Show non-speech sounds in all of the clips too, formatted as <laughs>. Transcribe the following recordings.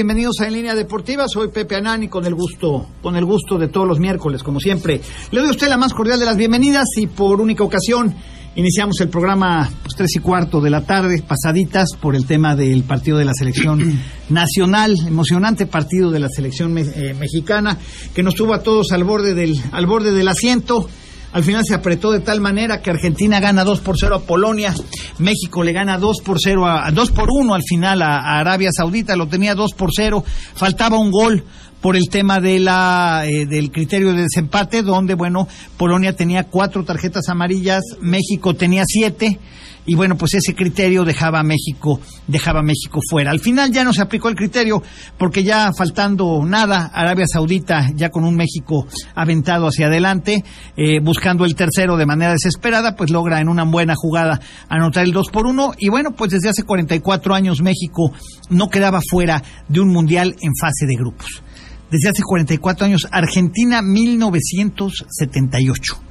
Bienvenidos a En Línea Deportiva. Soy Pepe Anani con el gusto, con el gusto de todos los miércoles, como siempre. Le doy a usted la más cordial de las bienvenidas y por única ocasión iniciamos el programa pues, tres y cuarto de la tarde, pasaditas por el tema del partido de la selección <clears throat> nacional, emocionante partido de la selección eh, mexicana que nos tuvo a todos al borde del, al borde del asiento. Al final se apretó de tal manera que Argentina gana 2 por 0 a Polonia, México le gana 2 por 0 a 2 por 1 al final a, Arabia Saudita, lo tenía 2 por 0, faltaba un gol por el tema de la eh, del criterio de desempate donde bueno Polonia tenía cuatro tarjetas amarillas México tenía siete y bueno, pues ese criterio dejaba a México, dejaba México fuera. Al final ya no se aplicó el criterio porque ya faltando nada, Arabia Saudita ya con un México aventado hacia adelante, eh, buscando el tercero de manera desesperada, pues logra en una buena jugada anotar el 2 por 1 y bueno, pues desde hace 44 años México no quedaba fuera de un mundial en fase de grupos. Desde hace 44 años, Argentina 1978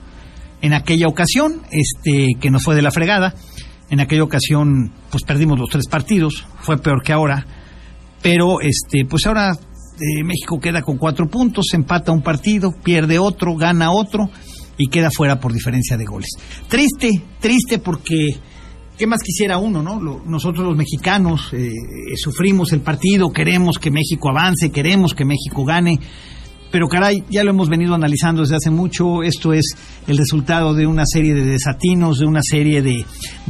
en aquella ocasión, este, que nos fue de la fregada. En aquella ocasión, pues perdimos los tres partidos, fue peor que ahora. Pero, este, pues ahora eh, México queda con cuatro puntos, empata un partido, pierde otro, gana otro y queda fuera por diferencia de goles. Triste, triste porque ¿qué más quisiera uno, no? nosotros los mexicanos eh, sufrimos el partido, queremos que México avance, queremos que México gane, pero caray, ya lo hemos venido analizando desde hace mucho. Esto es el resultado de una serie de desatinos, de una serie de,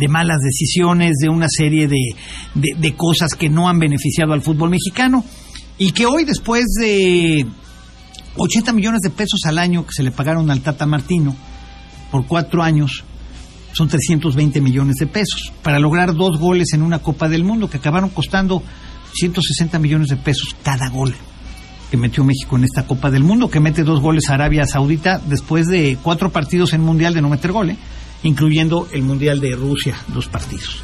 malas decisiones, de una serie de, de, cosas que no han beneficiado al fútbol mexicano. Y que hoy, después de 80 millones de pesos al año que se le pagaron al Tata Martino por cuatro años, son 320 millones de pesos para lograr dos goles en una Copa del Mundo que acabaron costando 160 millones de pesos cada gol que metió México en esta Copa del Mundo, que mete dos goles a Arabia Saudita después de cuatro partidos en Mundial de no meter goles, incluyendo el Mundial de Rusia, dos partidos.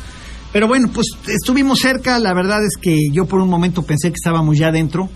Pero bueno, pues estuvimos cerca, la verdad es que yo por un momento pensé que estábamos ya dentro,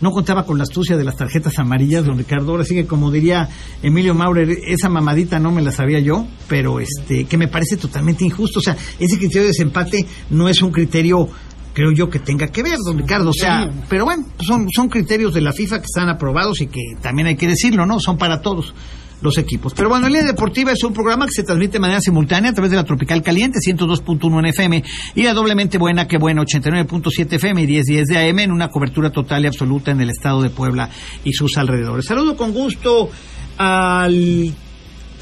no contaba con la astucia de las tarjetas amarillas, don Ricardo. Ahora sí que, como diría Emilio Maurer, esa mamadita no me la sabía yo, pero este, que me parece totalmente injusto. O sea, ese criterio de desempate no es un criterio creo yo que tenga que ver, don Ricardo. O sea, pero bueno, son, son criterios de la FIFA que están aprobados y que también hay que decirlo, ¿no? Son para todos los equipos. Pero bueno, Línea Deportiva es un programa que se transmite de manera simultánea a través de la Tropical Caliente 102.1 en FM y la doblemente buena que buena 89.7 FM y 1010 de AM en una cobertura total y absoluta en el estado de Puebla y sus alrededores. Saludo con gusto al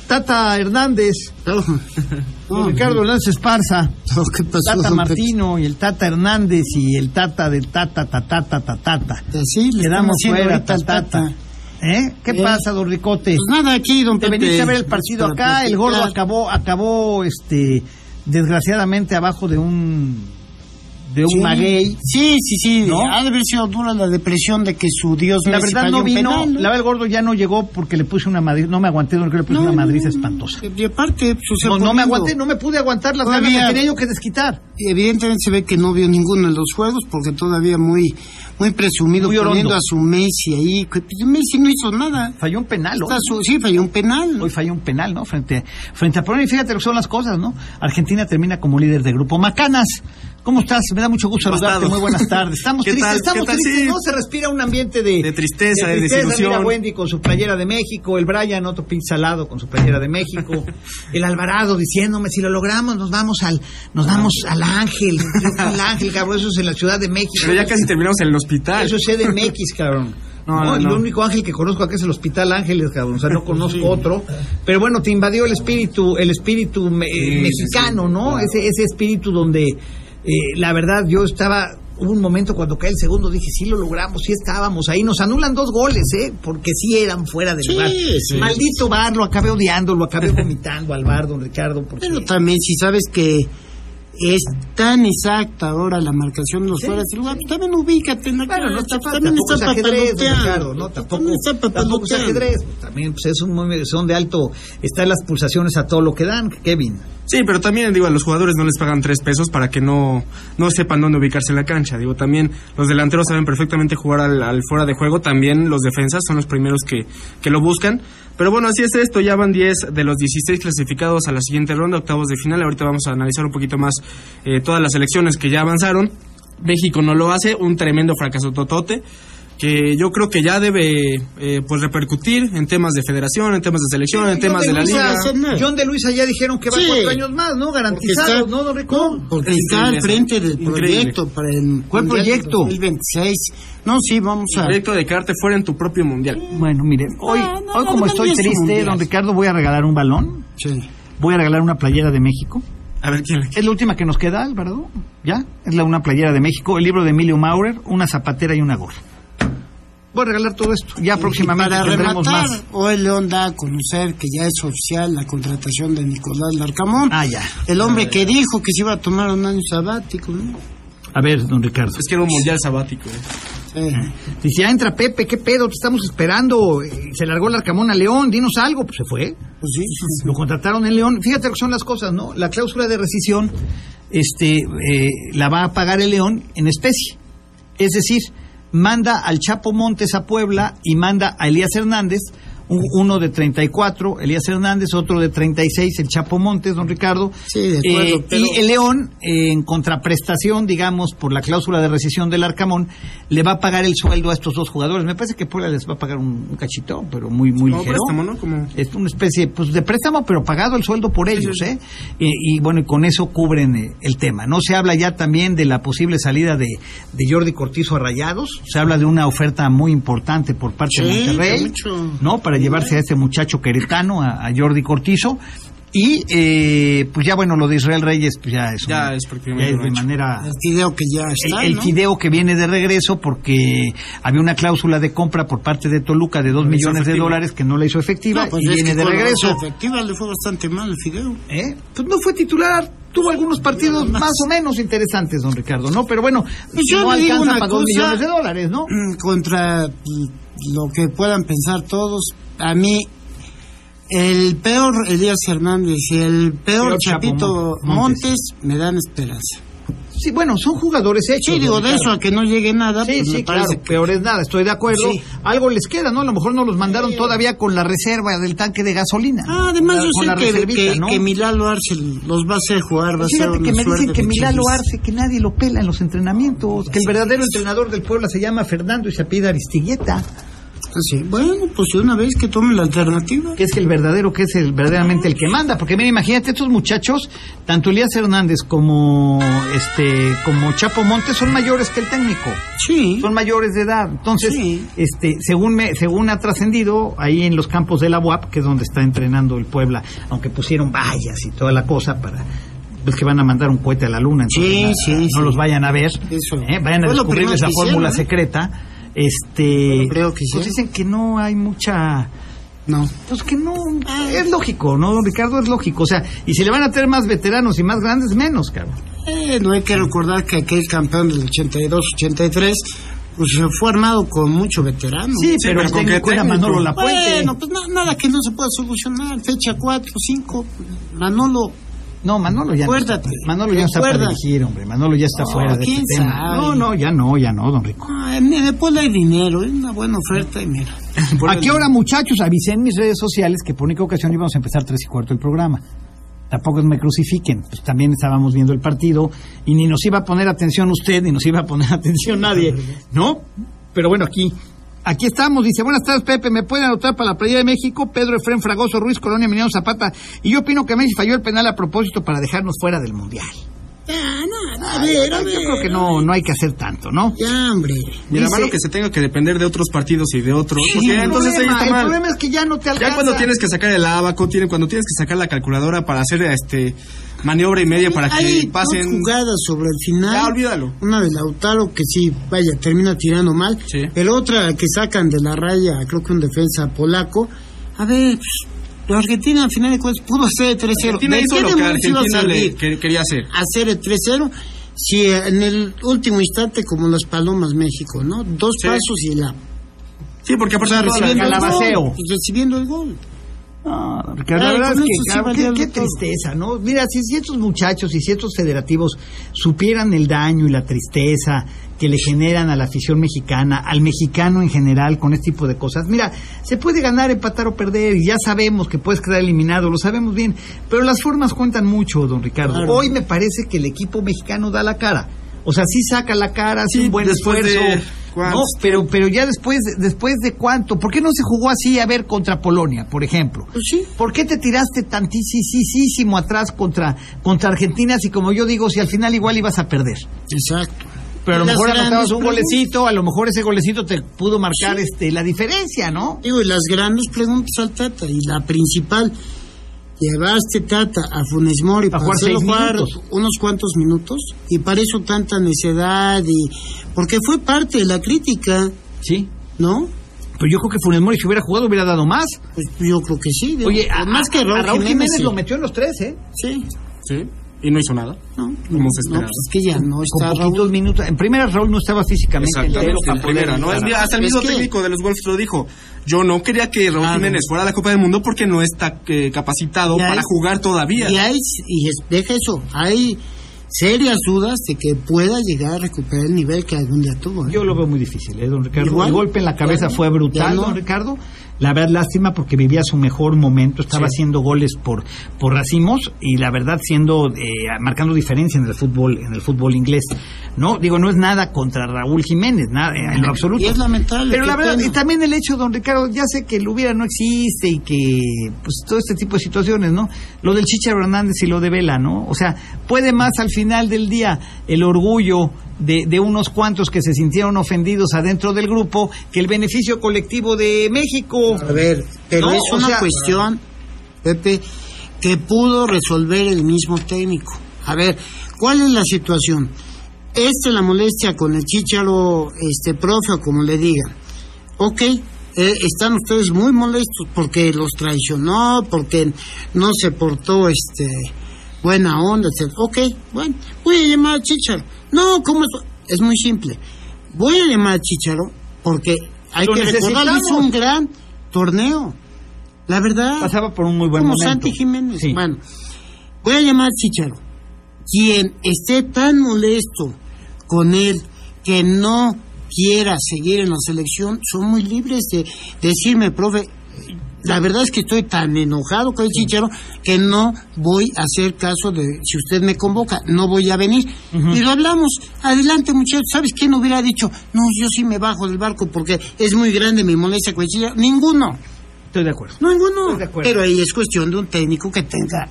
Tata Hernández, <laughs> Ricardo Hernández Esparza, <laughs> Tata Martino y el Tata Hernández y el Tata del Tata, Tata, Tata, Tata. Sí, le Quedamos fuera, Tata. ¿Eh? ¿Qué eh, pasa, don Ricote? Pues nada, aquí, don Te veniste a ver el partido acá, el gordo acabó, acabó, este, desgraciadamente abajo de un de un maguey. Sí, sí, sí. ¿no? Ha de haber sido dura la depresión de que su Dios La verdad no vino. la verdad el gordo ya no llegó porque le puse una madriz. No me aguanté, no, le puse una madriz espantosa. Y aparte, no, no me aguanté, no me pude aguantar las ganas que tenía yo que desquitar. Evidentemente se ve que no vio ninguno de los juegos porque todavía muy muy presumido poniendo a su Messi ahí. Pues, Messi no hizo nada. Falló un penal, ¿no? sí, falló un penal. Hoy falló un penal, ¿no? Frente, frente a Polonia. Y fíjate lo que son las cosas, ¿no? Argentina termina como líder de grupo. Macanas, ¿Cómo estás? Me da mucho gusto saludarte. Muy buenas tardes. Estamos <laughs> tristes, estamos tristes. No se respira un ambiente de, de tristeza, de, desilusión. Mira Wendy con su playera de México, el Brian, otro pinzalado con su playera de México, <laughs> el Alvarado diciéndome si lo logramos nos vamos al nos vamos al Ángel, <laughs> al Ángel, cabrón, eso es en la Ciudad de México. Pero ya casi terminamos en el hospital. Eso es CDMX, <laughs> cabrón. No, no, El único ángel que conozco acá es el Hospital Ángeles, cabrón. O sea, no <laughs> conozco otro. Pero bueno, te invadió el espíritu, el espíritu mexicano, ¿no? Ese, ese espíritu donde eh, la verdad, yo estaba hubo un momento cuando cae el segundo, dije, sí lo logramos, sí estábamos ahí. Nos anulan dos goles, ¿eh? Porque sí eran fuera del lugar. Maldito bar, lo acabé odiando, lo acabé vomitando al bar, don Ricardo. Pero también, si sabes que es tan exacta ahora la marcación de los fuera del lugar, pues también ubícate en la Bueno, no está, también está es ajedrez, Ricardo, ¿no? Tampoco, tampoco es ajedrez. También pues, es un, son de alto, están las pulsaciones a todo lo que dan, Kevin. Sí, pero también digo, a los jugadores no les pagan tres pesos para que no, no sepan dónde ubicarse en la cancha. Digo, también los delanteros saben perfectamente jugar al, fuera de juego, también los defensas son los primeros que, que lo buscan. Pero bueno, así es esto, ya van 10 de los 16 clasificados a la siguiente ronda, octavos de final. Ahorita vamos a analizar un poquito más eh, todas las elecciones que ya avanzaron. México no lo hace, un tremendo fracaso totote que yo creo que ya debe eh, pues repercutir en temas de federación, en temas de selección, en temas de, la liga. John de Luisa ya dijeron que va cuatro años más, ¿no? Garantizados, ¿no, don Rico? porque está al frente del proyecto para el ¿Cuál proyecto? 2026. No, sí, vamos a... El proyecto de quedarte fuera en tu propio mundial. Bueno, miren, hoy, hoy como estoy triste, don Ricardo, voy a regalar un balón. Sí. Voy a regalar una playera de México. A ver quién Es la última que nos queda, Alvarado. ¿Ya? Es la una playera de México, el libro de Emilio Maurer, una zapatera y una gorra. Voy a regalar todo esto. Ya próximamente para tendremos rematar, más. hoy León da a conocer que ya es oficial la contratación de Nicolás Larcamón. Ah, ya. El hombre que dijo que se iba a tomar un año sabático, ¿no? A ver, don Ricardo. Es que era un mundial sabático. eh. Sí. Dice, ya entra Pepe, ¿qué pedo? Te estamos esperando. Eh, Se largó el Arcamón a León, dinos algo. Pues se fue. Pues sí. <laughs> Lo contrataron en León. Fíjate lo que son las cosas, ¿no? La cláusula de rescisión este, eh, la va a pagar el León en especie. Es decir, manda al Chapo Montes a Puebla y manda a Elías Hernández, uno de 34, Elías Hernández, otro de 36, el Chapo Montes, don Ricardo. Sí, de acuerdo, Eh, pero- Y el León, eh, en contraprestación, digamos, por la cláusula de rescisión del Arcamón, le va a pagar el sueldo a estos dos jugadores. Me parece que Puebla les va a pagar un, un cachito, pero muy, muy Como ligero. préstamo, ¿no? Como- Es una especie pues, de préstamo, pero pagado el sueldo por ellos, ¿eh? Y, y, bueno, y con eso cubren eh, el tema. No se habla ya también de la posible salida de, de Jordi Cortizo a Rayados. Se habla de una oferta muy importante por parte de Sí, Monterrey, mucho. ¿no? Para llevarse a este muchacho queretano, a, a Jordi Cortizo. Y eh, pues ya bueno, lo de Israel Reyes pues ya es, Ya es prácticamente ya es un de hecho. manera El video que ya está, el, el ¿no? fideo que viene de regreso porque había una cláusula de compra por parte de Toluca de dos No millones de dólares que no la hizo efectiva No, pues y viene de regreso. efectiva le fue bastante mal el fideo. ¿Eh? Pues no fue titular, tuvo algunos partidos más o menos interesantes, don Ricardo, ¿no? Pero bueno, Pues yo no alcanza para dos cosa, millones de dólares, ¿no? mm, Contra mm, lo que puedan pensar todos, a mí el peor Elías Hernández y el peor Chapito Mon- Montes. Montes. me dan esperanza. Sí, bueno, son jugadores hechos. Sí, digo, de eso a que no llegue nada, Sí, pues sí, claro, que... peor es nada, estoy de acuerdo. Sí. Algo les queda, ¿no? A lo mejor no los mandaron todavía con la reserva del tanque de gasolina. Ah, además yo sé que, que, ¿no? que Milalo Arce los va a hacer jugar, va a ser una que me dicen que Milalo. Arce, que nadie lo pela en los entrenamientos, que el verdadero entrenador del Puebla se llama Fernando y se apellida Aristigueta, Ah, sí. Bueno, pues una vez que tome la alternativa. que es el verdadero, que es el verdaderamente el que manda, porque mira, imagínate estos muchachos, tanto Elías Hernández como este como Chapo Montes son mayores que el técnico. Sí. son mayores de edad. Entonces, Sí. este, según me, según ha trascendido, ahí en los campos de la UAP, que es donde está entrenando el Puebla, aunque pusieron vallas y toda la cosa para pues que van a mandar un cohete a la luna, entonces, Sí, na- sí, no sí. los vayan a ver, Eso. ¿eh? vayan a descubrir esa fórmula ¿eh? secreta. Este, Creo que pues sí. dicen que no hay mucha No. pues que no, es lógico, ¿no, don Ricardo? Es lógico. O sea, y si le van a tener más veteranos y más grandes, menos, cabrón. Eh, no hay que recordar que aquel campeón del 82-83 pues se fue armado con mucho veterano. Sí, pero, pero el ¿con técnico era? Manolo Lapuente. Bueno, pues na- nada que no se pueda solucionar. Fecha 4, 5, Manolo. No, Manolo ya Acuérdate, no está. Manolo ya está para dirigir, hombre. Manolo ya está fuera de ¿quién este tema. No, no, ya no, ya no, don Rico. ah, el pueblo hay dinero, es una buena oferta y mira. ¿A qué hora, muchachos? Avisé en mis redes sociales que por única ocasión íbamos a empezar tres y cuarto el programa. Tampoco me crucifiquen, pues también estábamos viendo el partido y ni nos iba a poner atención usted, ni nos iba a poner <laughs> atención nadie, <laughs> ¿no? Pero bueno, aquí, aquí estamos. Dice, buenas tardes, Pepe, ¿me pueden anotar para la playa de México? Pedro Efrén Fragoso Ruiz, Colonia Emiliano Zapata. Y yo opino que Messi falló el penal a propósito para dejarnos fuera del Mundial. Ah, no, a ver, a ver. Yo creo que no, no hay que hacer tanto, ¿no? Ya, hombre. La Dice- mano que se tenga que depender de otros partidos y de otros. Sí, porque el entonces ahí problema, el mal. problema es que ya no te alcanza. Ya cuando tienes que sacar el abaco, tiene, cuando tienes que sacar la calculadora para hacer este maniobra y media para que Hay pasen. dos jugadas sobre el final. Ya, olvídalo. Una de Lautaro que sí, vaya, termina tirando mal. Sí. El otra que sacan de la raya, creo que un defensa polaco. A ver, pues, la Argentina al final de cuentas pudo hacer el 3-0. Argentina ¿De hizo lo que Argentina le que- quería hacer. hacer el 3-0? Si en el último instante, como las palomas México, ¿no? Dos Sí. pasos y la. Sí, porque O aparte sea, toda la- recibiendo el gol. recibiendo el gol. No, Ricardo, la Ay, verdad es que sí qué, tristeza, ¿no? Mira, si, estos muchachos y si estos federativos supieran el daño y la tristeza que le generan a la afición mexicana, al mexicano en general con este tipo de cosas, mira, se puede ganar, empatar o perder y ya sabemos que puedes quedar eliminado, lo sabemos bien, pero las formas cuentan mucho, don Ricardo. Claro. Hoy me parece que el equipo mexicano da la cara. O sea, sí saca la cara, hace un buen esfuerzo. No, pero, pero ya después, después de cuánto, ¿por qué no se jugó así a ver contra Polonia, por ejemplo? Pues sí. ¿Por qué te tiraste tantísimo atrás contra, contra Argentina si como yo digo, si al final igual ibas a perder? Exacto. Pero a lo mejor anotabas un golecito, a lo mejor ese golecito te pudo marcar este la diferencia, ¿no? Digo, y las grandes preguntas al Tata, y la principal, llevaste Tata a Funes Mori para hacerlo jugar unos cuantos minutos y para eso tanta necedad y porque fue parte de la crítica. Sí. No pero yo creo que Funes Mori si hubiera jugado hubiera dado más. Pues yo creo que sí oye más que Raúl, Jiménez, lo metió en los tres eh sí. Sí y no hizo nada. No, como se esperaba. Pues es que ya no está. Con poquitos minutos. En primera, Raúl no estaba físicamente entero ¿no? Hasta el mismo técnico de los Wolves lo dijo. Yo no quería que Raúl Jiménez fuera a la Copa del Mundo porque no está eh, capacitado para jugar todavía. Y, hay, y deja eso, hay serias dudas de que pueda llegar a recuperar el nivel que algún día tuvo. ¿eh? Yo lo veo muy difícil, ¿eh, don Ricardo. el golpe en la cabeza fue brutal, don Ricardo. La verdad, lástima porque vivía su mejor momento, estaba haciendo goles por, por racimos y la verdad siendo, eh, marcando diferencia en el fútbol, en el fútbol inglés. No, digo, no es nada contra Raúl Jiménez, nada, en lo absoluto. Y es lamentable. Pero la verdad, y también el hecho, don Ricardo, ya sé que el hubiera no existe y que, pues todo este tipo de situaciones, ¿no? Lo del Chicharo Hernández y lo de Vela, ¿no? O sea, puede más al final del día el orgullo, de, de, unos cuantos que se sintieron ofendidos adentro del grupo que el beneficio colectivo de México. A ver, pero es una cuestión, Pepe, que pudo resolver el mismo técnico. A ver, ¿cuál es la situación? Esta es la molestia con el chicharo, este profe, o como le digan. Ok, eh, están ustedes muy molestos porque los traicionó, porque no se portó este buena onda, etc. Ok, bueno, voy a llamar a Chicharo no, ¿cómo es? Es muy simple. Voy a llamar a Chicharo porque hay que recordar hizo un gran torneo. La verdad. Pasaba por un muy buen como Santi Jiménez. Bueno, voy a llamar a Chicharo. Quien esté tan molesto con él que no quiera seguir en la selección, son muy libres de decirme, profe, la verdad es que estoy tan enojado con el chichero que no voy a hacer caso de si usted me convoca, no voy a venir. Y lo hablamos. Adelante, muchachos. ¿Sabes quién hubiera dicho? No, yo sí me bajo del barco porque es muy grande mi molestia con el chichero. Ninguno. Estoy de acuerdo. Ninguno. Pero ahí es cuestión de un técnico que tenga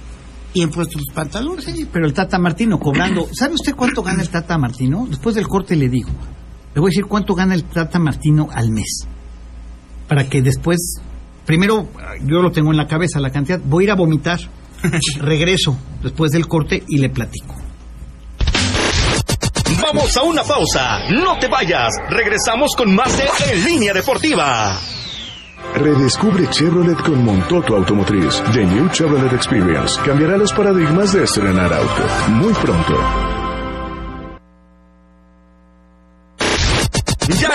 bien puestos los pantalones. Sí, pero el Tata Martino cobrando. ¿Sabe usted cuánto gana el Tata Martino? Después del corte le digo. Le voy a decir cuánto gana el Tata Martino al mes. Para que después primero yo lo tengo en la cabeza la cantidad, voy a ir a vomitar, <laughs> regreso después del corte y le platico. Vamos a una pausa, no te vayas, regresamos con más de En Línea Deportiva. Redescubre Chevrolet con Montoto Automotriz. The New Chevrolet Experience cambiará los paradigmas de estrenar auto. Muy pronto.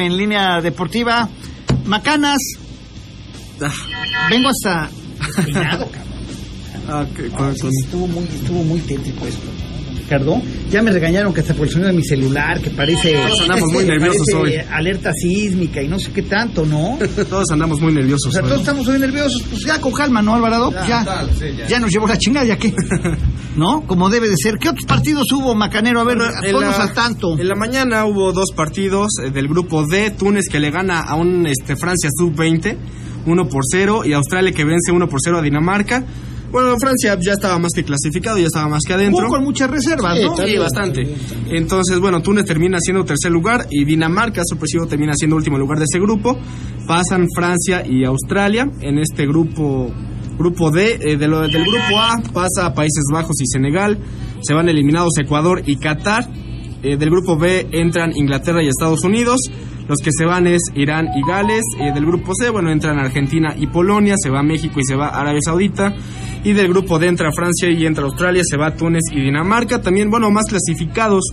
En línea deportiva. Macanas. Vengo hasta <laughs> ah, estuvo muy, estuvo muy tétrico esto. Ricardo, ya me regañaron que hasta por el sonido de mi celular, que parece. Todos andamos muy nerviosos hoy. Alerta sísmica y no sé qué tanto, ¿no? <laughs> todos andamos muy nerviosos. O sea, todos estamos muy nerviosos. Pues ya con calma, ¿no, Alvarado? Ya, ya. nos llevó la chingada, ya que. <laughs> ¿No? Como debe de ser. ¿Qué otros partidos hubo, Macanero? A ver, ponnos al tanto. En la mañana hubo dos partidos eh, del grupo D. Túnez que le gana a un este, Francia sub-20, 1 por 0, y Australia que vence 1 por 0 a Dinamarca. Bueno, Francia ya estaba más que clasificado, ya estaba más que adentro. con muchas reservas, ¿no? Sí, bastante. Entonces, bueno, Túnez termina siendo tercer lugar y Dinamarca, sorpresivo, termina siendo último lugar de ese grupo. Pasan Francia y Australia en este grupo grupo D. Eh, de lo, del grupo A pasa a Países Bajos y Senegal. Se van eliminados Ecuador y Qatar. Eh, del grupo B entran Inglaterra y Estados Unidos. Los que se van es Irán y Gales. Eh, del grupo C, bueno, entran Argentina y Polonia, se va México y se va Arabia Saudita. Y del grupo D entra Francia y entra Australia, se va Túnez y Dinamarca. También, bueno, más clasificados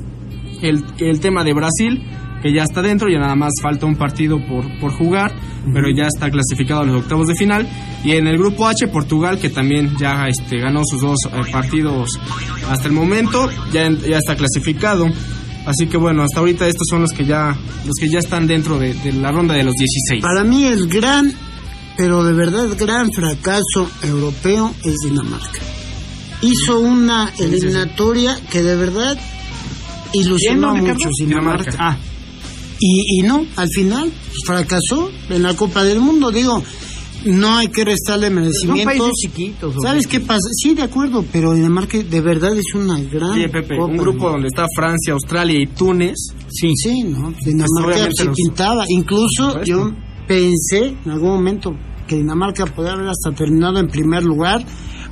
el, el tema de Brasil, que ya está dentro, ya nada más falta un partido por, por jugar, pero ya está clasificado a los octavos de final. Y en el grupo H, Portugal, que también ya este, ganó sus dos eh, partidos hasta el momento, ya, ya está clasificado. Así que bueno, hasta ahorita estos son los que ya, los que ya están dentro de, de la ronda de los 16. Para mí el gran, pero de verdad gran fracaso europeo es Dinamarca. Hizo una eliminatoria que de verdad ilusionó ¿Quién, a muchos Dinamarca. Dinamarca. Ah, Y, y no, al final fracasó en la Copa del Mundo. Digo, no hay que restarle son merecimientos. países chiquitos. ¿Sabes qué pasa? Sí, de acuerdo, pero Dinamarca de verdad es una gran. Sí, Pepe, Copa un grupo donde está Francia, Australia y Túnez. Sí. Sí, ¿no? Dinamarca se los- pintaba. Incluso yo pensé en algún momento que Dinamarca podía haber hasta terminado en primer lugar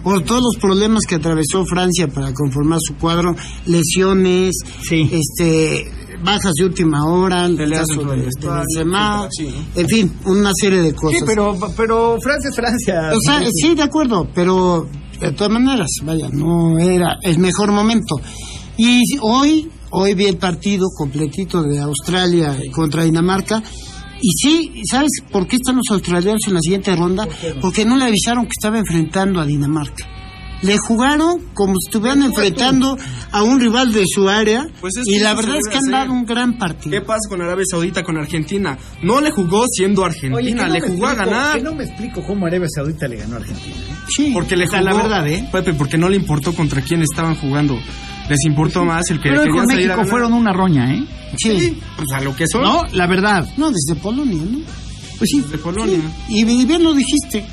por todos los problemas que atravesó Francia para conformar su cuadro, lesiones, Sí. este bajas de última hora, el Peleas caso dentro de, Benzema, sí. en fin, una serie de cosas. Sí, pero, pero Francia es Francia. O sea, sí, de acuerdo, pero de todas maneras, vaya, no era el mejor momento. Y hoy, hoy vi el partido completito de Australia contra Dinamarca. Y sí, ¿sabes por qué están los australianos en la siguiente ronda? Porque no le avisaron que estaba enfrentando a Dinamarca. Le jugaron como si estuvieran enfrentando a un rival de su área. Pues es y la verdad es que han dado un gran ¿Qué partido. pasa con Arabia Saudita, con Argentina? No le jugó siendo Argentina, Oye, que no le jugó a ganar. que no me explico cómo Arabia Saudita le ganó a Argentina. ¿eh? Sí. Porque le jugó, la verdad, ¿eh? Pepe, porque no le importó contra quién estaban jugando. Les importó más el que Pero con a México ganar. fueron una roña, ¿eh? sí. Pues a lo que son. No, la verdad. No, desde Polonia, ¿no? Pues sí. De Polonia. Y, y bien lo dijiste.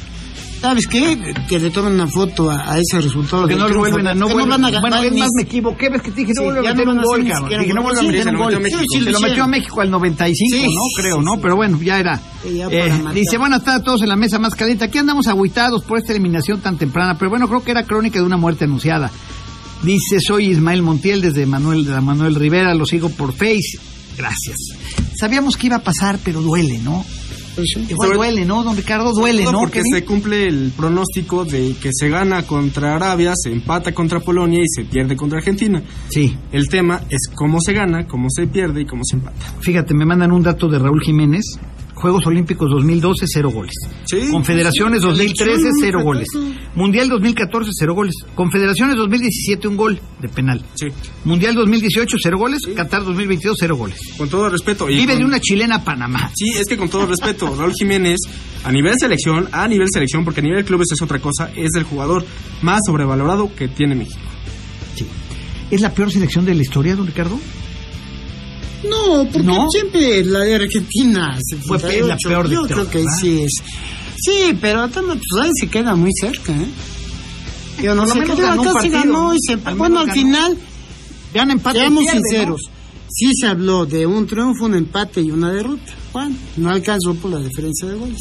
¿Sabes qué? Que le tomen una foto a, a ese resultado. Que no lo vuelven a, no van a ganar Bueno, es ni- más, me equivoqué, ves que te dije, no Sí, vuelve a ya meter no un a gol, cabrón. Dije, no a meter un se lo gol. metió Se lo a. México al 95, Sí, ¿no? Creo, sí, ¿no? Pero bueno, ya era. Ya Eh, dice, buenas tardes a todos en la mesa más caliente. Aquí andamos agüitados por esta eliminación tan temprana, pero bueno, creo que era crónica de una muerte anunciada. Dice, soy Ismael Montiel desde Manuel, de Manuel Rivera, lo sigo por Face. Gracias. Sabíamos que iba a pasar, pero duele, ¿no? Sí. Igual duele, ¿no? Don Ricardo, duele, No, ¿no? porque Kevin? se cumple el pronóstico de que se gana contra Arabia, se empata contra Polonia y se pierde contra Argentina. Sí. El tema es cómo se gana, cómo se pierde y cómo se empata. Fíjate, me mandan un dato de Raúl Jiménez. Juegos Olímpicos 2012, cero goles. Sí. Confederaciones 2013, Selección, cero goles. Mundial 2014, cero goles. Confederaciones 2017, un gol de penal. Sí. Mundial 2018, cero goles. Qatar 2022, cero goles. Con todo respeto. y Vive con- de una chilena a Panamá. Sí, es que con todo respeto, Raúl Jiménez, a nivel selección, a nivel selección, porque a nivel clubes es otra cosa, es el jugador más sobrevalorado que tiene México. ¿Es la peor selección de la historia, don Ricardo? No, porque ¿No? siempre la de Argentina. Fue 78, la peor de Yo creo que ¿verdad? sí es. Sí, pero también, ahí se queda muy cerca, ¿eh? Yo no sé qué ganó y ¿no? se Al Bueno, al final, Vean empate. seamos pierde, ¿no? sinceros. Sí se habló de un triunfo, un empate y una derrota. Bueno, no alcanzó por la diferencia de goles.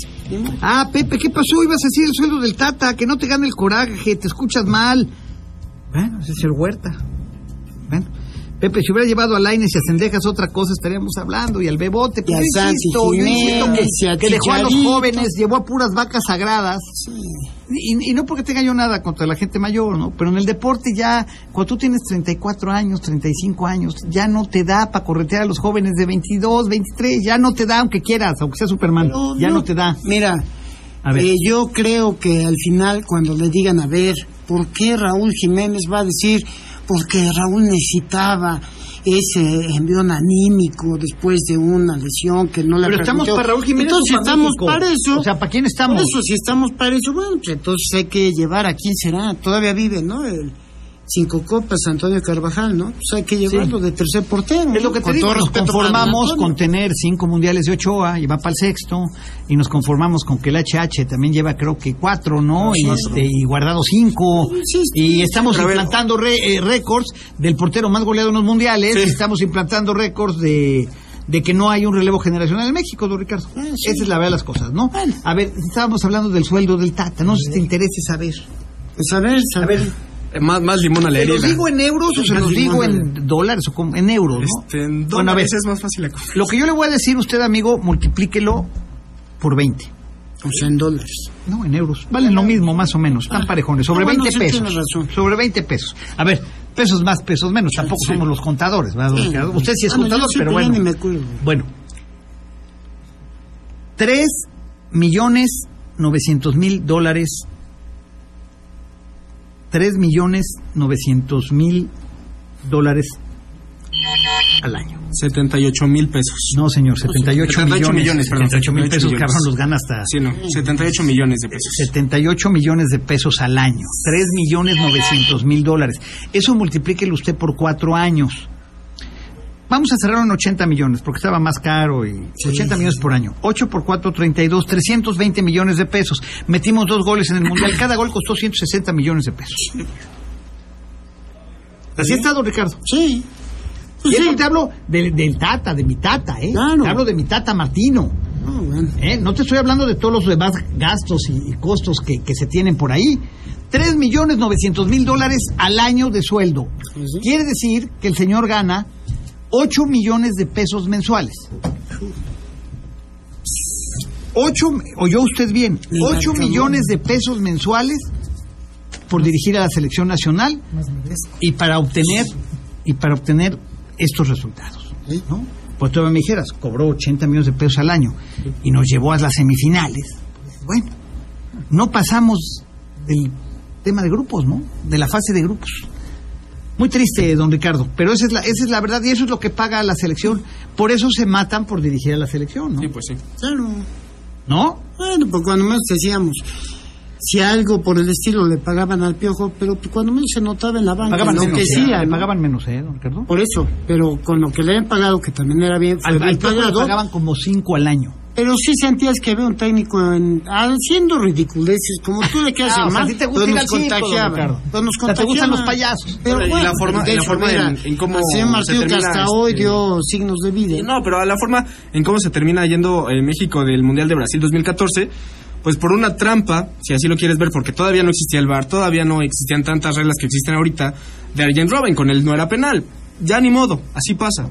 Ah, Pepe, ¿qué pasó? Ibas a decir el sueldo del Tata, que no te gane el coraje, te escuchas mal. Bueno, ese es el Huerta. Bueno, Pepe, si hubiera llevado a Laines y a Cendejas otra cosa, estaríamos hablando, y al Bebote, Y pero a yo insisto, yo insisto Jiménez, y a que, que dejó a los jóvenes, llevó a puras vacas sagradas. Y, y no porque tenga yo nada contra la gente mayor, ¿no? Pero en el deporte ya, cuando tú tienes 34 años, 35 años, ya no te da para corretear a los jóvenes de 22, 23, ya no te da aunque quieras, aunque sea Superman, Pero ya no te da. Mira, A ver. eh, yo creo que al final, cuando le digan, a ver, ¿por qué Raúl Jiménez va a decir? Porque Raúl necesitaba ese envión anímico después de una lesión que no le Pero estamos para Raúl Jiménez Entonces para estamos para eso. O sea, ¿para quién estamos? Por eso, si estamos para eso, bueno, pues entonces hay que llevar a quién será. Todavía vive, ¿no? El cinco copas Antonio Carvajal, ¿no? Pues hay que llevarlo de tercer portero. Es lo que te Con digo, nos conformamos con tener cinco mundiales de Ochoa y va para el sexto, y nos conformamos con que el HH también lleva creo que cuatro, ¿no? Y, este, y guardado cinco, Sí, sí, y estamos implantando re- eh, récords del portero más goleado en los mundiales, Sí. y estamos implantando récords de de que no hay un relevo generacional en México, don Ricardo. Ah, sí. Esa es la verdad de las cosas, ¿no? A ver, estábamos hablando del sueldo del Tata, no sé si te interese saber. Pues a ver. Eh, más, más limón a la ¿Se herida. los digo en euros o se los digo en dólares o con- en euros, no? Este, en Bueno, a ver, dólares es más fácil. la cosa. lo que yo le voy a decir a usted, amigo, multiplíquelo por 20. O sea, en dólares. No, en euros. Valen lo mismo, más o menos. Están parejones. Sobre Ah, bueno, 20 sí pesos. razón. Sobre 20 pesos. A ver, pesos más, pesos menos. Tampoco somos los contadores, ¿verdad? Usted sí es Ah, no, contador, pero bueno. me. Bueno. 3 millones 900 mil dólares. 3 millones 900 mil dólares al año. 78 mil pesos. No, señor, 78, 78 millones. millones, perdón, 78 mil 78 pesos, millones. cabrón, los gana hasta Sí, no, 78 millones de pesos. 78 millones de pesos al año. 3 millones 900 mil dólares. Eso multiplíquelo usted por cuatro años. Vamos a cerrar en 80 millones, porque estaba más caro y 80 millones por año. 8 por 4, 32, 320 millones de pesos. Metimos dos goles en el Mundial. Cada gol costó 160 millones de pesos. Así está, don Ricardo. Sí. Pues Y sí. te hablo del, del Tata, de mi Tata, ¿eh? Claro. Te hablo de mi Tata Martino. Bueno. ¿eh? No te estoy hablando de todos los demás gastos y, y costos que, que se tienen por ahí. 3 millones 900 mil dólares al año de sueldo. Quiere decir que el señor gana 8 millones de pesos mensuales. 8, oyó usted bien, Y 8 marca, millones de pesos mensuales por dirigir a la selección nacional y para obtener y para obtener estos resultados. ¿no? Pues todavía me dijeras, cobró 80 millones de pesos al año y nos llevó a las semifinales. Bueno, no pasamos del tema de grupos, ¿no? De la fase de grupos. Muy triste, don Ricardo, pero esa es la, esa es la verdad y eso es lo que paga la selección. Por eso se matan por dirigir a la selección, ¿no? Sí, pues sí. Claro. ¿No? Bueno, pues cuando menos decíamos, si algo por el estilo le pagaban al piojo, pero cuando menos se notaba en la banca, Pagaban lo menos, que ¿eh? hacía, Le ¿no? pagaban menos, ¿eh, don Ricardo? Por eso, pero con lo que le habían pagado, que también era bien, Al, al Piojo le pagado, pagaban como 5 al año. Pero sí sentías que había un técnico en, haciendo ridiculeces, como tú le quedas <laughs> Ah, o sea, mal, a ti te gusta pero ir nos contagiaba, Ricardo. pero nos O sea, te gustan los payasos. Pero Y la bueno, forma- de y la hecho, forma mira, en- en cómo se Martín que termina, hasta hoy este- dio signos de vida. No, pero a la forma en cómo se termina yendo eh, México del Mundial de Brasil 2014, pues por una trampa, si así lo quieres ver, porque todavía no existía el VAR, todavía no existían tantas reglas que existen ahorita, de Arjen Robben, con él no era penal. Ya ni modo, así pasa.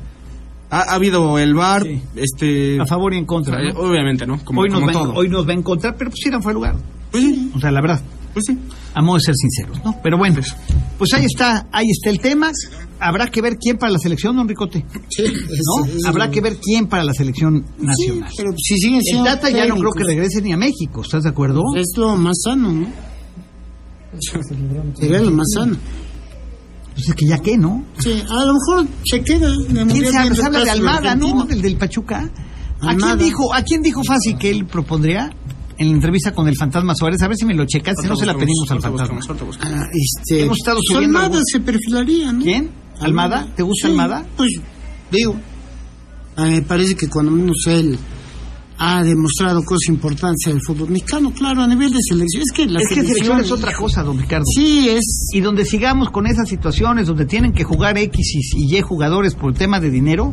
Ha, ha habido el VAR, Sí. este... A favor y en contra. ¿no? obviamente, ¿no? Como, hoy, nos como va, en- todo. hoy nos va a encontrar, pero pues eran fue lugar. Pues sí, O sea, la verdad. pues sí. A modo de ser sinceros, ¿no? Pero bueno, pues ahí está, ahí está el tema. Habrá que ver quién para la selección, don Ricote. Sí, ¿No? es- es- Habrá que ver quién para la selección Sí, nacional. pero si siguen El siendo Tata ya no creo que regrese ni a México, ¿estás de acuerdo? Es lo más sano, ¿no? <laughs> Sería lo más sano. Pues es que ya qué, ¿no? Sí, a lo mejor se queda. el ¿Quién se habla? el habla de Almada, ¿no? Argentina. Del del Pachuca. ¿A Almada. quién dijo, a quién dijo fácil que él propondría en la entrevista con el fantasma Suárez? A ver si me lo checas, si no se la pedimos al fantasma. Ah, este, Hemos estado pues subiendo Almada algún- se perfilaría, ¿no? ¿Quién? ¿Almada? ¿Te gusta Sí, Almada? Pues, digo, me parece que cuando menos él ha demostrado cosas importantes en el fútbol mexicano, claro, a nivel de selección. Es que la Es que selección es otra cosa, don Ricardo. Sí, es. Y donde sigamos con esas situaciones donde tienen que jugar X y Y jugadores por el tema de dinero,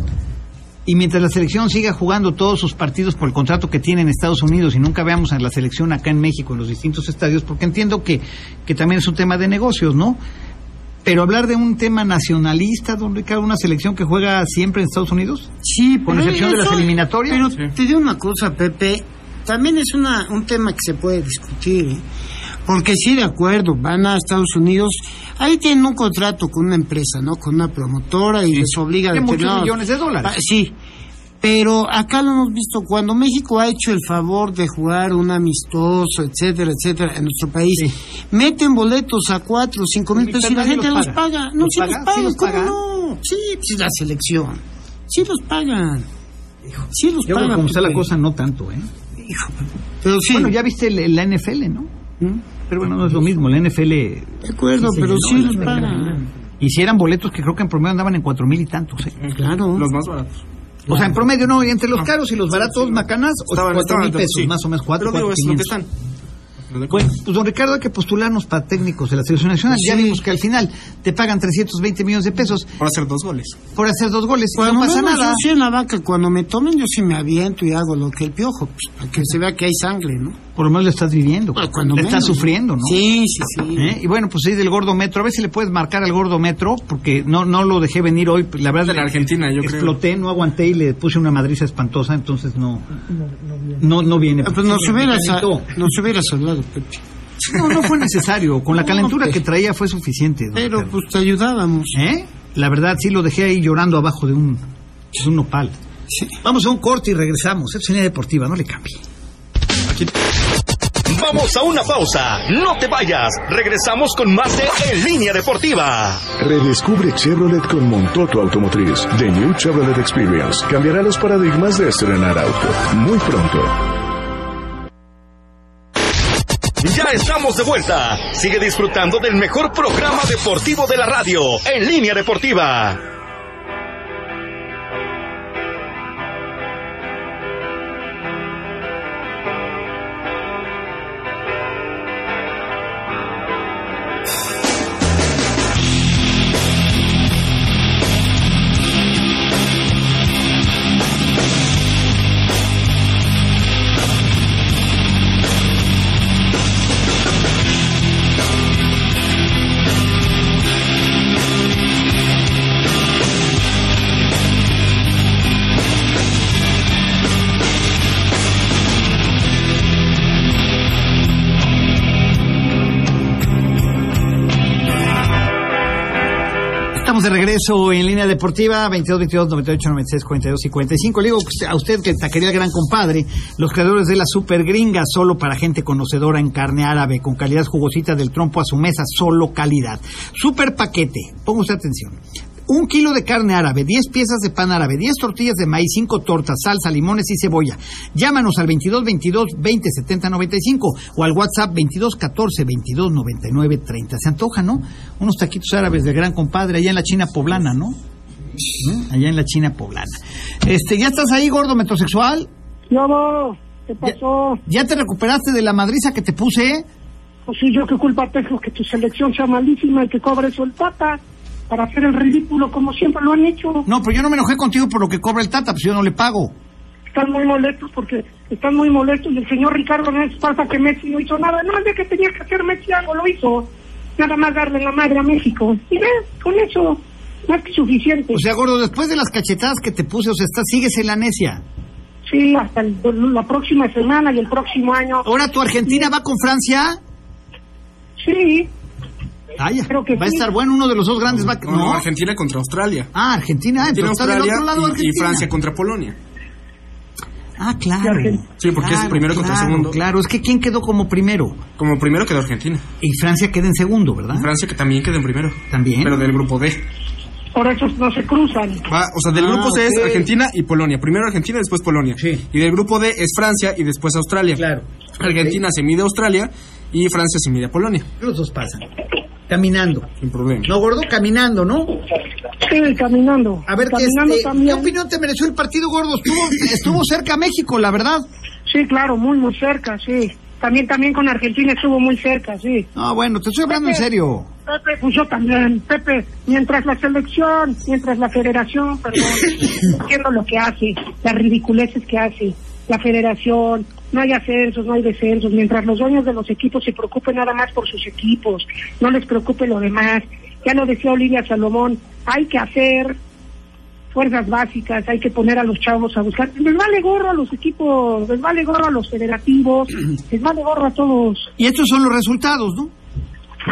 y mientras la selección siga jugando todos sus partidos por el contrato que tiene en Estados Unidos y nunca veamos a la selección acá en México en los distintos estadios, porque entiendo que, que también es un tema de negocios, ¿no? Pero hablar de un tema nacionalista, don Ricardo, una selección que juega siempre en Estados Unidos, Sí, Con excepción de las eliminatorias. Pero Sí. te digo una cosa, Pepe, también es una, un tema que se puede discutir, ¿eh? Porque sí, de acuerdo, van a Estados Unidos, ahí tienen un contrato con una empresa, ¿no? Con una promotora y les obliga a de muchos millones de dólares. Ah, Sí, pero acá lo hemos visto, cuando México ha hecho el favor de jugar un amistoso, etcétera, etcétera, en nuestro país, Sí. meten boletos a cuatro o cinco mil Y pesos y la gente los los paga. No, ¿Los sí paga? los ¿Sí pagan, ¿cómo paga? no? Sí, pues es la selección. Sí los pagan. Sí los Yo pagan. como está la cosa, no tanto, ¿eh? Hijo, pero sí. Bueno, ya viste el- la NFL, ¿no? ¿Mm? Pero bueno, no es lo mismo, la NFL De acuerdo, Sí, pero no, sí los pagan. hicieran boletos que creo que en promedio andaban en cuatro mil y tantos. ¿eh? Claro. Los más baratos. O sea, en promedio no, y entre los caros y los baratos, macanas, Estaban- cuatro mil pesos, sí. más o menos cuatro, Pero digo, es lo que quinientos. están. Bueno, pues don Ricardo hay que postularnos para técnicos de la selección nacional. Ya Sí. vimos que al final te pagan 320 millones de pesos Por hacer dos goles. por hacer dos goles y Cuando no pasa nada. yo sí en la vaca, cuando me tomen, yo sí me aviento y hago lo que el piojo, pues, para que se vea que hay sangre, ¿no? Por lo menos le estás viviendo. Bueno, cuando le estás menos, sufriendo, ¿no? Sí, sí, sí. ¿Eh? Y bueno, pues sí, del gordo metro. A ver si le puedes marcar al gordo metro, porque no no lo dejé venir hoy. La verdad, De la Argentina, yo creo. exploté, no aguanté y le puse una madriza espantosa, entonces no no no viene. Ah, Pues nos Sí, me hubieras, calentó. nos hubieras hablado, Pepe. No, no fue necesario. <laughs> Con la No, calentura pues. que traía fue suficiente. Pero Ricardo. pues te ayudábamos. ¿Eh? La verdad, sí lo dejé ahí llorando abajo de un, de un nopal. Vamos a un corte y regresamos. Es línea deportiva, no le cambie. Vamos a una pausa. No te vayas. Regresamos con más de En Línea Deportiva. Redescubre Chevrolet con Montoto Automotriz. The New Chevrolet Experience cambiará los paradigmas de estrenar auto. Muy pronto. Ya estamos de vuelta. Sigue disfrutando del mejor programa deportivo de la radio, En Línea Deportiva. Regreso en línea deportiva 22 22 98 96 42 55. Le digo a usted que taquería el gran compadre, los creadores de la super gringa, solo para gente conocedora en carne árabe, con calidad jugosita del trompo a su mesa, solo calidad. Super paquete, ponga usted atención. Un kilo de carne árabe, 10 piezas de pan árabe, 10 tortillas de maíz, 5 tortas, salsa, limones y cebolla. Llámanos al 22 22 20 70 95 o al WhatsApp 22 14 22 99 30. Se antoja, ¿no? Unos taquitos árabes del gran compadre allá en la China poblana, ¿no? ¿Mm? Allá en la China poblana. Este, ¿ya estás ahí, gordo metrosexual? No, ¿qué pasó? ¿Ya te recuperaste de la madriza que te puse? Pues sí, yo qué culpa tengo que tu selección sea malísima y que cobre su el tata para hacer el ridículo como siempre lo han hecho. No, pero yo no me enojé contigo por lo que cobra el Tata, pues yo no le pago. Están muy molestos porque están muy molestos y el señor Ricardo no pasa que Messi no hizo nada. No, de que tenía que hacer Messi algo, lo hizo. Nada más darle la madre a México. Y ves, con eso, más que suficiente. O sea, gordo, después de las cachetadas que te puse, o sea, sigues en la necia. sí, hasta el- la próxima semana y el próximo año. Ahora tu Argentina va con Francia. Sí, Vaya, Creo que va a sí. estar bueno, uno de los dos grandes va No, no, Argentina contra Australia. Ah, Argentina, ah, Argentina, entonces está del Australia otro lado y- y, Argentina. Francia contra Polonia. Ah, claro. Y Argentina. Sí, porque es Claro, primero contra claro, segundo. Claro, es que ¿quién quedó como primero? Como primero quedó Argentina. Y Francia queda en segundo, ¿verdad? Francia que también quedó en primero. También. Pero del grupo D. por eso no se cruzan. Va, o sea, del Ah, grupo C ok. es Argentina y Polonia. Primero Argentina, después Polonia. Sí. Y del grupo D es Francia y después Australia. Claro. Argentina se mide a Australia y Francia se mide a Polonia. Los dos pasan. Caminando. Sin problema. No, gordo, caminando, ¿no? Sí, caminando. A ver, ¿qué, caminando este, ¿qué opinión te mereció el partido, gordo? Estuvo, estuvo cerca México, la verdad. Sí, claro, muy, muy cerca, sí. También, también con Argentina estuvo muy cerca, sí. No, bueno, te estoy hablando en serio. Pepe, pues yo también, Pepe, mientras la selección, mientras la federación, perdón, <laughs> entiendo lo que hace, las ridiculeces que hace, la federación, no hay ascensos, no hay descensos, mientras los dueños de los equipos se preocupen nada más por sus equipos, no les preocupe lo demás, ya lo decía Olivia Salomón, hay que hacer fuerzas básicas, hay que poner a los chavos a buscar, les vale gorro a los equipos, les vale gorro a los federativos, <clears throat> les vale gorro a todos, Y estos son los resultados, ¿no?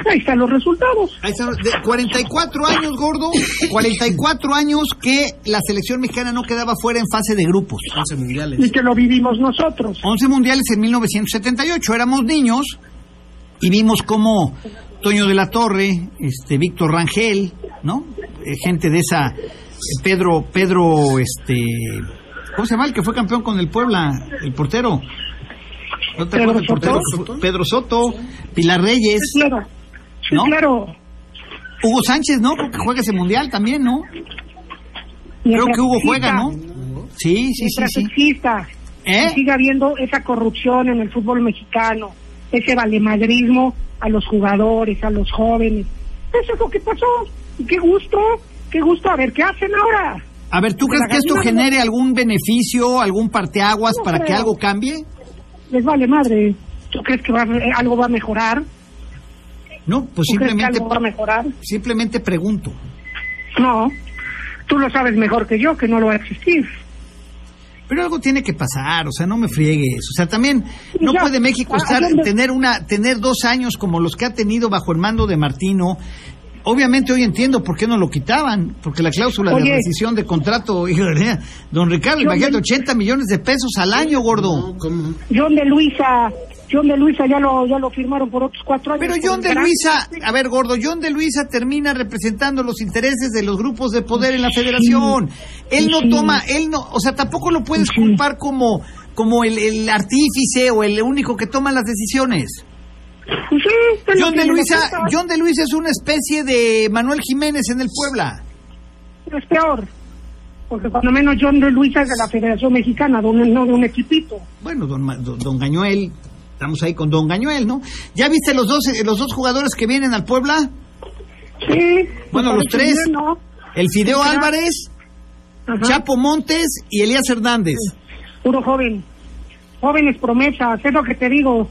Ahí están los resultados. Ahí están, de 44 años, gordo, 44 años que la selección mexicana no quedaba fuera en fase de grupos. 11 mundiales. y que lo vivimos nosotros. 11 mundiales en 1978, éramos niños y vimos cómo Toño de la Torre, este Víctor Rangel, ¿no? Eh, gente de esa Pedro Pedro este ¿cómo se llama el que fue campeón con el Puebla, el portero? ¿No te ¿Pedro acuerdas? Soto? Pedro Soto, Pilar Reyes, Sí, claro. Sí, ¿No? claro. Hugo Sánchez, ¿no? Creo que juega ese mundial también, ¿no? Creo que Hugo juega, ¿no? Sí, sí, sí, sí. exista, ¿Eh? siga habiendo esa corrupción en el fútbol mexicano, ese valemadrismo a los jugadores, a los jóvenes. Eso es lo que pasó. Y qué gusto, qué gusto. A ver, ¿qué hacen ahora? A ver, ¿tú Porque crees que esto genere algún beneficio, algún parteaguas No para que algo cambie? Les vale madre. ¿Tú crees que va, a- algo va a mejorar? No, pues ¿Tú crees que simplemente, algo va a mejorar? simplemente pregunto. No. Tú lo sabes mejor que yo, que no lo va a existir. Pero algo tiene que pasar, o sea, no me friegues. O sea, también no Ya, puede México estar hablando- tener una tener dos años como los que ha tenido bajo el mando de Martino. Obviamente hoy entiendo por qué no lo quitaban, porque la cláusula de rescisión de contrato, <laughs> don Ricardo, imagínate me- 80 millones de pesos al año, gordo. No, ¿cómo? John de Luisa, John de Luisa ya lo, ya lo firmaron por otros cuatro años. Pero John de gran- Luisa, a ver, gordo, John de Luisa termina representando los intereses de los grupos de poder en la federación. Él no Sí. toma, él no, o sea, tampoco lo puedes Sí. culpar como, como el, el artífice o el único que toma las decisiones. Pues John de Luisa. John de Luisa es una especie de Manuel Jiménez en el Puebla. Es peor. Porque cuando menos John de Luisa es de la Federación Mexicana, de un- no de un equipito. Bueno, don, don, don Gañuel, estamos ahí con don Gañuel, ¿no? ¿Ya viste los dos, eh, los dos jugadores que vienen al Puebla? Sí. Bueno, los tres. bien, ¿no? El Fideo Sí, Álvarez, Ajá. Chapo Montes y Elías Hernández. Puro joven. Jóvenes promesas, es lo que te digo.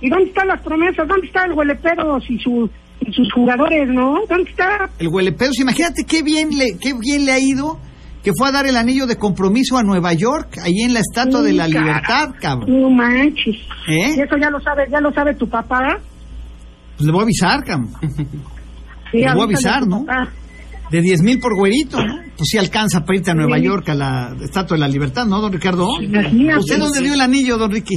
¿Y dónde están las promesas? ¿Dónde está el Hueleperos y, su, y sus jugadores, no? ¿Dónde está? El Huelepedos, imagínate qué bien le, qué bien le ha ido que fue a dar el anillo de compromiso a Nueva York, ahí en la Estatua de la cara. Libertad, cabrón. No manches. ¿Eh? Y eso ya lo sabe, ya lo sabe tu papá. Pues le voy a avisar, cabrón. <laughs> Sí, Le voy a avisar, ¿no? papá. De 10 mil por güerito, ¿no? Pues sí alcanza para irte a Nueva Sí. York a la Estatua de la Libertad, ¿no, don Ricardo? ¿Usted dónde dio el anillo, don Ricky?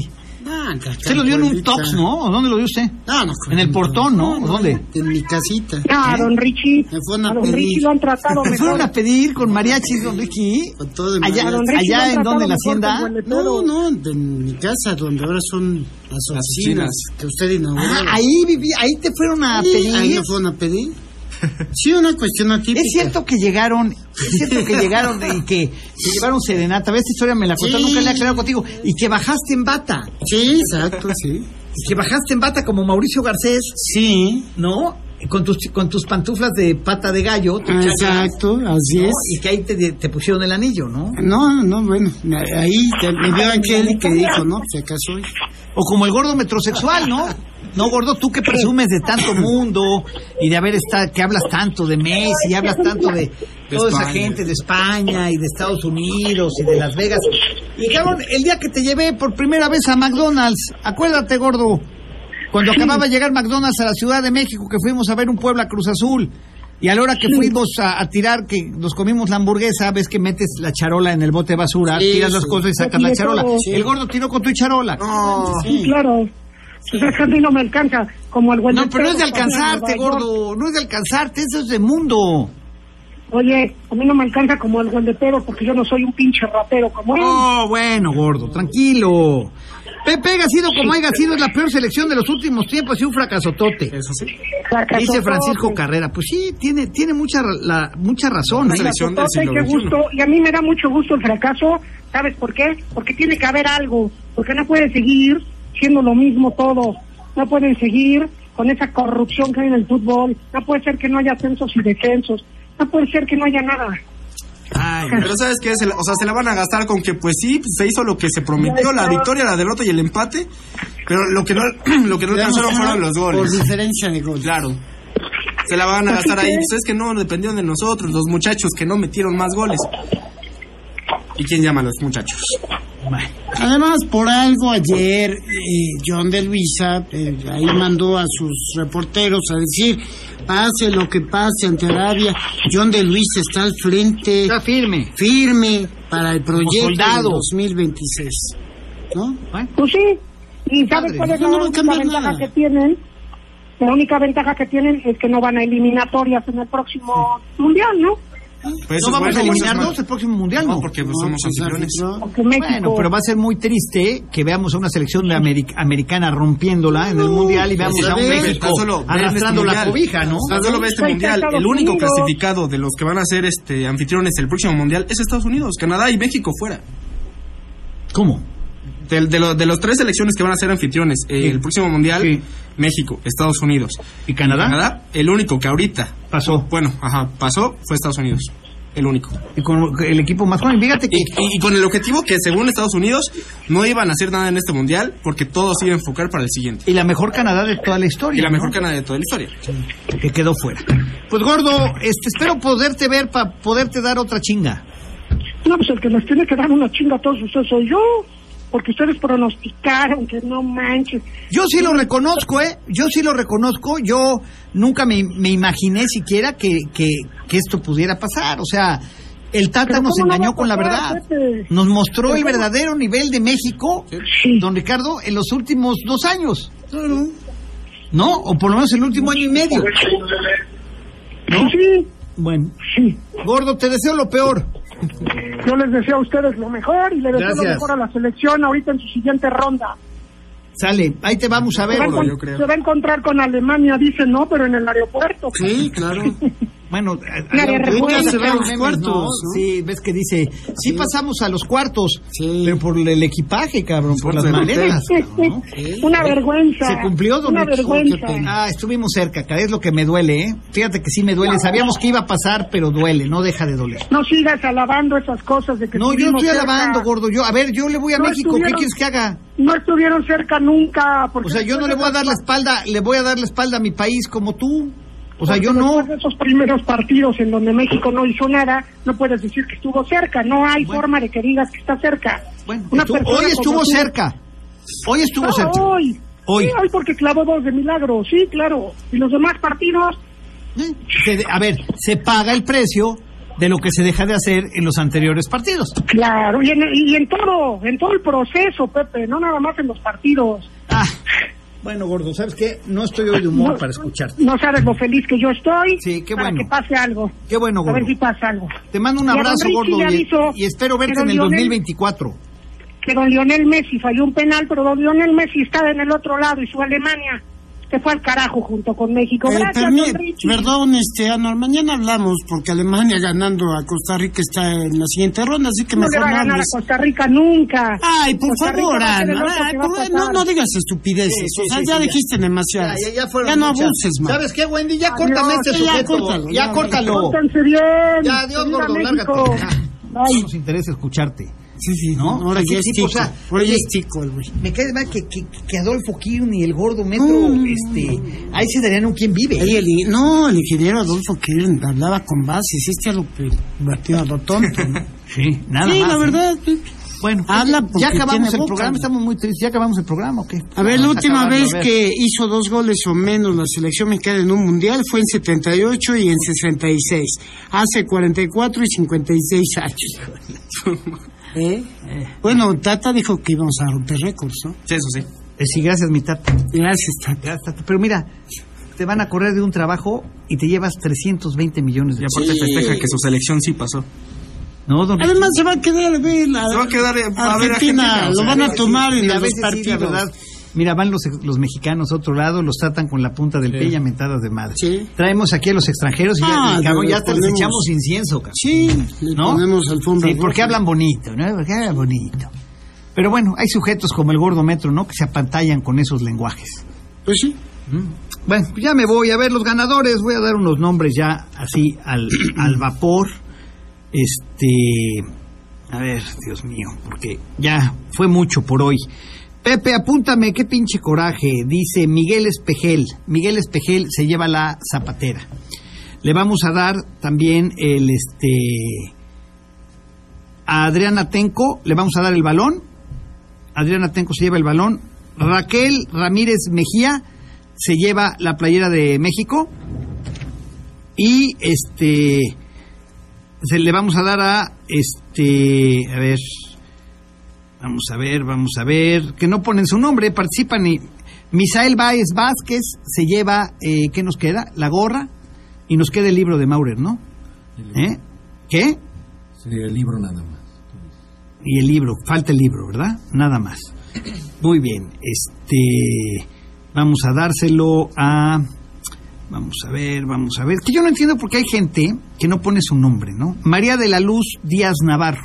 Ah, Usted lo dio en un tops, ¿no? ¿O dónde lo dio usted? No, no. En el portón, ¿no? ¿O ¿Dónde? En mi casita. No, don Richie. Me fueron a a don pedir. Richie lo han tratado ¿Me fueron a pedir con mariachis, don Ricky? Con todo el Allá. Don Richie allá en donde, la hacienda. No, no, en mi casa, donde ahora son las oficinas que usted inauguró. Ah, ahí viví, ahí te fueron a Sí, pedir. Ahí me fueron a pedir. Sí, una cuestión atípica. Es cierto que llegaron, es cierto que llegaron y que se llevaron serenata. Esta historia me la contaron, Sí. nunca la he aclarado contigo. Y que bajaste en bata. Sí, exacto, sí. Y que bajaste en bata como Mauricio Garcés, Sí, ¿no? Con tus, con tus pantuflas de pata de gallo. exacto, así ¿no? es. Y que ahí te, te pusieron el anillo, ¿no? No, no, bueno, ahí te- me vio Angélica que dijo, no, se casó. O como el gordo metrosexual, ¿no? <laughs> No, gordo, tú que presumes de tanto mundo y de haber estado, que hablas tanto de Messi y hablas tanto de toda esa gente de España y de Estados Unidos y de Las Vegas. Y cabrón, el día que te llevé por primera vez a McDonald's, acuérdate, gordo, cuando acababa de llegar McDonald's a la Ciudad de México, que fuimos a ver un Puebla Cruz Azul. Y a la hora que fuimos a, a tirar, que nos comimos la hamburguesa, ves que metes la charola en el bote de basura, Sí, tiras las sí. cosas y sacas la charola. El gordo tiró con tu charola. Sí, claro. Pues es que a mí no me alcanza como el buen No, pero no es de alcanzarte, gordo. No es de alcanzarte, eso es de mundo. Oye, a mí no me alcanza como el Huelepero porque yo no soy un pinche rapero como él. Oh, bueno, gordo, tranquilo. Pepe haya sido como haya sido, es la peor selección de los últimos tiempos y un fracasotote. Eso sí. Fracasotote. Dice Francisco Carrera. Pues sí, tiene, tiene mucha, ra- la, mucha razón. ¿eh? selección del siglo qué gusto. Y a mí me da mucho gusto el fracaso. ¿Sabes por qué? Porque tiene que haber algo. Porque no puede seguir siendo lo mismo todo. No pueden seguir con esa corrupción que hay en el fútbol. No puede ser que no haya ascensos y descensos. No puede ser que no haya nada. Ay, Pero ¿sabes qué? Se la- o sea, se la van a gastar con que, pues sí, se hizo lo que se prometió, la victoria, la derrota y el empate. Pero lo que no, <clears throat> lo que no alcanzaron fueron los Por goles. diferencia de gol. Claro. Se la van a gastar ahí. Pues es que no dependieron de nosotros, los muchachos que no metieron más goles. ¿Y quién llama a los muchachos? Además, por algo ayer eh, John de Luisa eh, ahí mandó a sus reporteros a decir, pase lo que pase ante Arabia, John de Luisa está al frente, está firme. firme para el proyecto del 2026. ¿No? Pues sí. ¿Y sabes cuál es No, la no única ventaja nada. que tienen? La única ventaja que tienen es que no van a eliminatorias en el próximo mundial, ¿no? Pues no vamos bueno, a eliminarnos el próximo mundial, No, ¿no? porque pues, No, somos pues, anfitriones. Bueno, pero va a ser muy triste que veamos a una selección de Ameri- americana rompiéndola en el mundial y veamos pues, a a un México solo en arrastrando este la cobija, ¿no? Tan solo ve este mundial. El único clasificado de los que van a ser este anfitriones del próximo mundial es Estados Unidos, Canadá y México fuera. ¿Cómo? De, de lo- de los tres selecciones que van a ser anfitriones eh, Sí. el próximo mundial, Sí. México, Estados Unidos. ¿Y Canadá? Canadá, el único que ahorita Pasó. Bueno, ajá, pasó fue Estados Unidos. El único. Y con el equipo más joven. Fíjate que. Y, y con el objetivo que, según Estados Unidos, no iban a hacer nada en este mundial porque todo se iba a enfocar para el siguiente. Y la mejor Canadá de toda la historia. Y la ¿no? mejor Canadá de toda la historia. Que quedó fuera. Pues gordo, este, espero poderte ver para poderte dar otra chinga. No, pues el que les tiene que dar una chinga a todos ustedes soy yo. Porque ustedes pronosticaron que no manches. Yo sí lo reconozco, ¿eh? Yo sí lo reconozco. Yo nunca me, me imaginé siquiera que, que, que esto pudiera pasar. O sea, el Tata nos ¿cómo no engañó con la verdad. Pepe? Nos mostró Pero el ¿cómo? verdadero nivel de México, Sí. don Ricardo, en los últimos dos años. ¿No? O por lo menos el último año y medio. ¿No? Sí, Bueno, sí. gordo, te deseo lo peor. Yo les deseo a ustedes lo mejor y le deseo lo mejor a la selección ahorita en su siguiente ronda. Sale, ahí te vamos a Se ver. va, yo creo. se va a encontrar con Alemania, dice no, pero en el aeropuerto. Sí, claro. <laughs> Bueno, ahorita se ven los Memes, cuartos, ¿no? ¿no? Sí, ves que dice, sí, pasamos a los cuartos, Sí. pero por el equipaje, cabrón, por las Por maletas. ¿no? Una vergüenza. Se cumplió, don Una vergüenza. Ah, estuvimos cerca, cara, es lo que me duele, ¿eh? Fíjate que sí me duele. Sabíamos que iba a pasar, pero duele, no deja de doler. No sigas alabando esas cosas de que No, yo estoy cerca. alabando, gordo. Yo, a ver, yo le voy a No México. ¿Qué quieres que haga? No estuvieron cerca nunca. Porque O sea, yo no le voy a dar la espalda, le voy a dar la espalda a mi país como tú. O sea, porque yo no. de esos primeros partidos en donde México no hizo nada, no puedes decir que estuvo cerca. No hay Bueno. forma de que digas que está cerca. Bueno, Una estu- persona hoy estuvo cerca. Hoy estuvo No, cerca. hoy. Hoy. Sí, hoy porque clavó dos de milagro. Sí, claro. Y los demás partidos, ¿Eh? A ver, se paga el precio de lo que se deja de hacer en los anteriores partidos. claro. Y en, y en todo, en todo el proceso, Pepe. No nada más en los partidos. Ah, bueno, gordo, ¿sabes qué? No estoy hoy de humor No- para escucharte. No sabes lo feliz que yo estoy. Sí, qué para bueno. que pase algo. Qué bueno, A ver gordo. si pasa algo. Te mando un abrazo, gordo, y, aviso y espero verte en el Lionel- 2024. que don Lionel Messi falló un penal, pero don Lionel Messi está en el otro lado y su Alemania se fue al carajo junto con México. Eh, Gracias, perdón, este, Anor, mañana hablamos porque Alemania ganando a Costa Rica está en la siguiente ronda, así que no le mejor va a ganar a. Costa Rica nunca. Ay, por Costa favor, Ana, ay, por- no, no digas estupideces, Sí, sí, o sea, sí, ya dijiste demasiadas. Ya, ya, ya fueron no muchas. abuses, man. ¿Sabes qué, Wendy? Ya Adiós, córtame este sí, ya, sujeto. córtalo, ya, ya, córtalo. Bien. Ya, adiós, Viva gordo, lárgate. No nos interesa escucharte. Sí, sí, ¿No? ahora ya es tipo, tico, o sea, ahora ya es tico el güey. Me cae mal que, que, que Adolfo Kirchner y el gordo metro, este, ahí se darían un quién vive. Ahí el i- no, el ingeniero Adolfo Kirn hablaba con bases, este a lo que a lo tonto. ¿no? <laughs> Sí, nada sí, más. la ¿eh? verdad. sí. Bueno, Habla ya acabamos el boca, programa, estamos muy tristes. ¿Ya acabamos el programa o qué? A ver, la última vez que hizo dos goles o menos la selección mexicana en un mundial fue en 78 y en 66. Hace 44 y 56 años. <laughs> ¿Eh? Bueno, Tata dijo que íbamos a romper récords, ¿no? Sí, eso sí. Eh, sí, gracias, mi tata. Gracias, Tata. Gracias, tata. Pero mira, te van a correr de un trabajo y te llevas 320 millones de Y aparte Sí. festeja que su selección sí pasó. No, don Además se va a quedar a ver la Se va a quedar, eh, a ver Argentina, Argentina, o lo van a tomar sí, en los veces sí, la partidos. verdad. Mira, van los, los mexicanos a otro lado, los tratan con la punta del pie y a mentadas de madre. Sí. Traemos aquí a los extranjeros y Ah, ya, cabrón, le ya hasta les echamos incienso, cabrón. Sí, le ¿No? ponemos alfombra. Sí, porque hablan bonito, ¿no? Porque hablan bonito. Pero bueno, hay sujetos como el gordo metro, ¿no? Que se apantallan con esos lenguajes. Pues sí. Bueno, pues ya me voy a ver los ganadores. Voy a dar unos nombres ya así al, <clears throat> al vapor. Este. A ver, Dios mío, porque ya fue mucho por hoy. Pepe, apúntame, qué pinche coraje. Dice Miguel Espejel. Miguel Espejel se lleva la zapatera. Le vamos a dar también el este. A Adriana Tenco le vamos a dar el balón. Adriana Tenco se lleva el balón. Raquel Ramírez Mejía se lleva la playera de México. Y este se le vamos a dar a este a ver vamos a ver vamos a ver que no ponen su nombre participan y Misael Báez Vázquez se lleva eh, qué nos queda la gorra y nos queda el libro de Maurer no ¿Eh? qué Sería el libro nada más. y el libro, falta el libro, ¿verdad? Nada más. Muy bien, este vamos a dárselo a vamos a ver, vamos a ver, que yo no entiendo por qué hay gente que no pone su nombre, ¿no? María de la Luz Díaz Navarro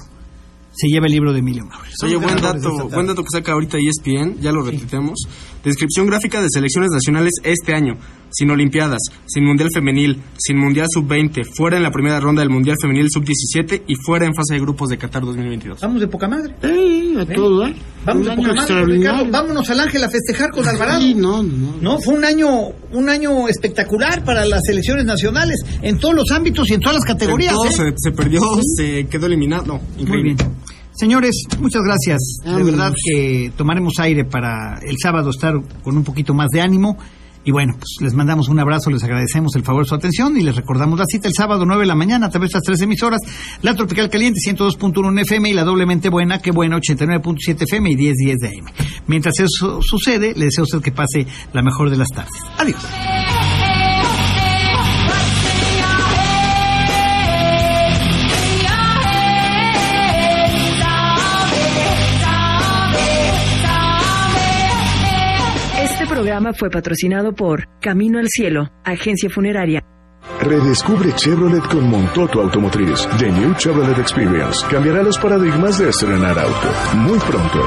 se lleva el libro de Emilio Maurer. Oye, buen dato, buen dato que saca ahorita ESPN, ya lo repitemos. Descripción gráfica de selecciones nacionales este año, sin Olimpiadas, sin Mundial Femenil, sin Mundial Sub-20, fuera en la primera ronda del Mundial Femenil Sub-17 y fuera en fase de grupos de Qatar 2022. Vamos de poca madre. Eh, a todo, ¿eh? Vamos de poca madre, Ricardo. Vámonos al Ángel a festejar con Alvarado. Sí, no, no. No, fue un año, un año espectacular para las selecciones nacionales en todos los ámbitos y en todas las categorías. Todo ¿eh? se, se perdió, se quedó eliminado. No, Muy increíble. bien. Señores, muchas gracias. De verdad que tomaremos aire para el sábado estar con un poquito más de ánimo. Y bueno, pues les mandamos un abrazo, les agradecemos el favor de su atención y les recordamos la cita el sábado 9 de la mañana a través de estas tres emisoras, la Tropical Caliente 102.1 en FM y la doblemente buena, que buena 89.7 FM y 10.10 de AM. Mientras eso sucede, le deseo a usted que pase la mejor de las tardes. Adiós. Programa fue patrocinado por Camino al Cielo, agencia funeraria. Redescubre Chevrolet con Montoto Automotriz. The New Chevrolet Experience cambiará los paradigmas de estrenar auto. Muy pronto.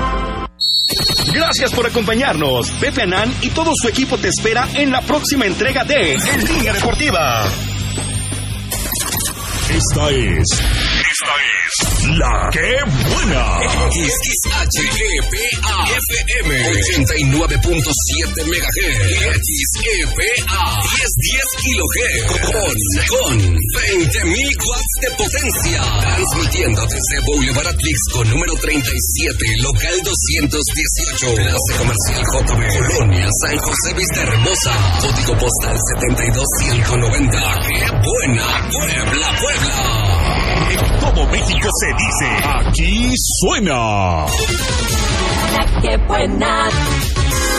Gracias por acompañarnos. Pepe Anán y todo su equipo te espera en la próxima entrega de En Línea Deportiva. Esta es. Esta es. La que buena. XHEPA FM 89.7 MHz XEPA 1010 kHz con, con 20.000 watts de potencia transmitiendo desde Boulevard Atlixco número 37 local 218 Enlace Comercial JB Colonia San José Vista Hermosa. Código postal 72190 ¡Qué buena! Puebla, Puebla En todo México se dice. Aquí suena. qué buena.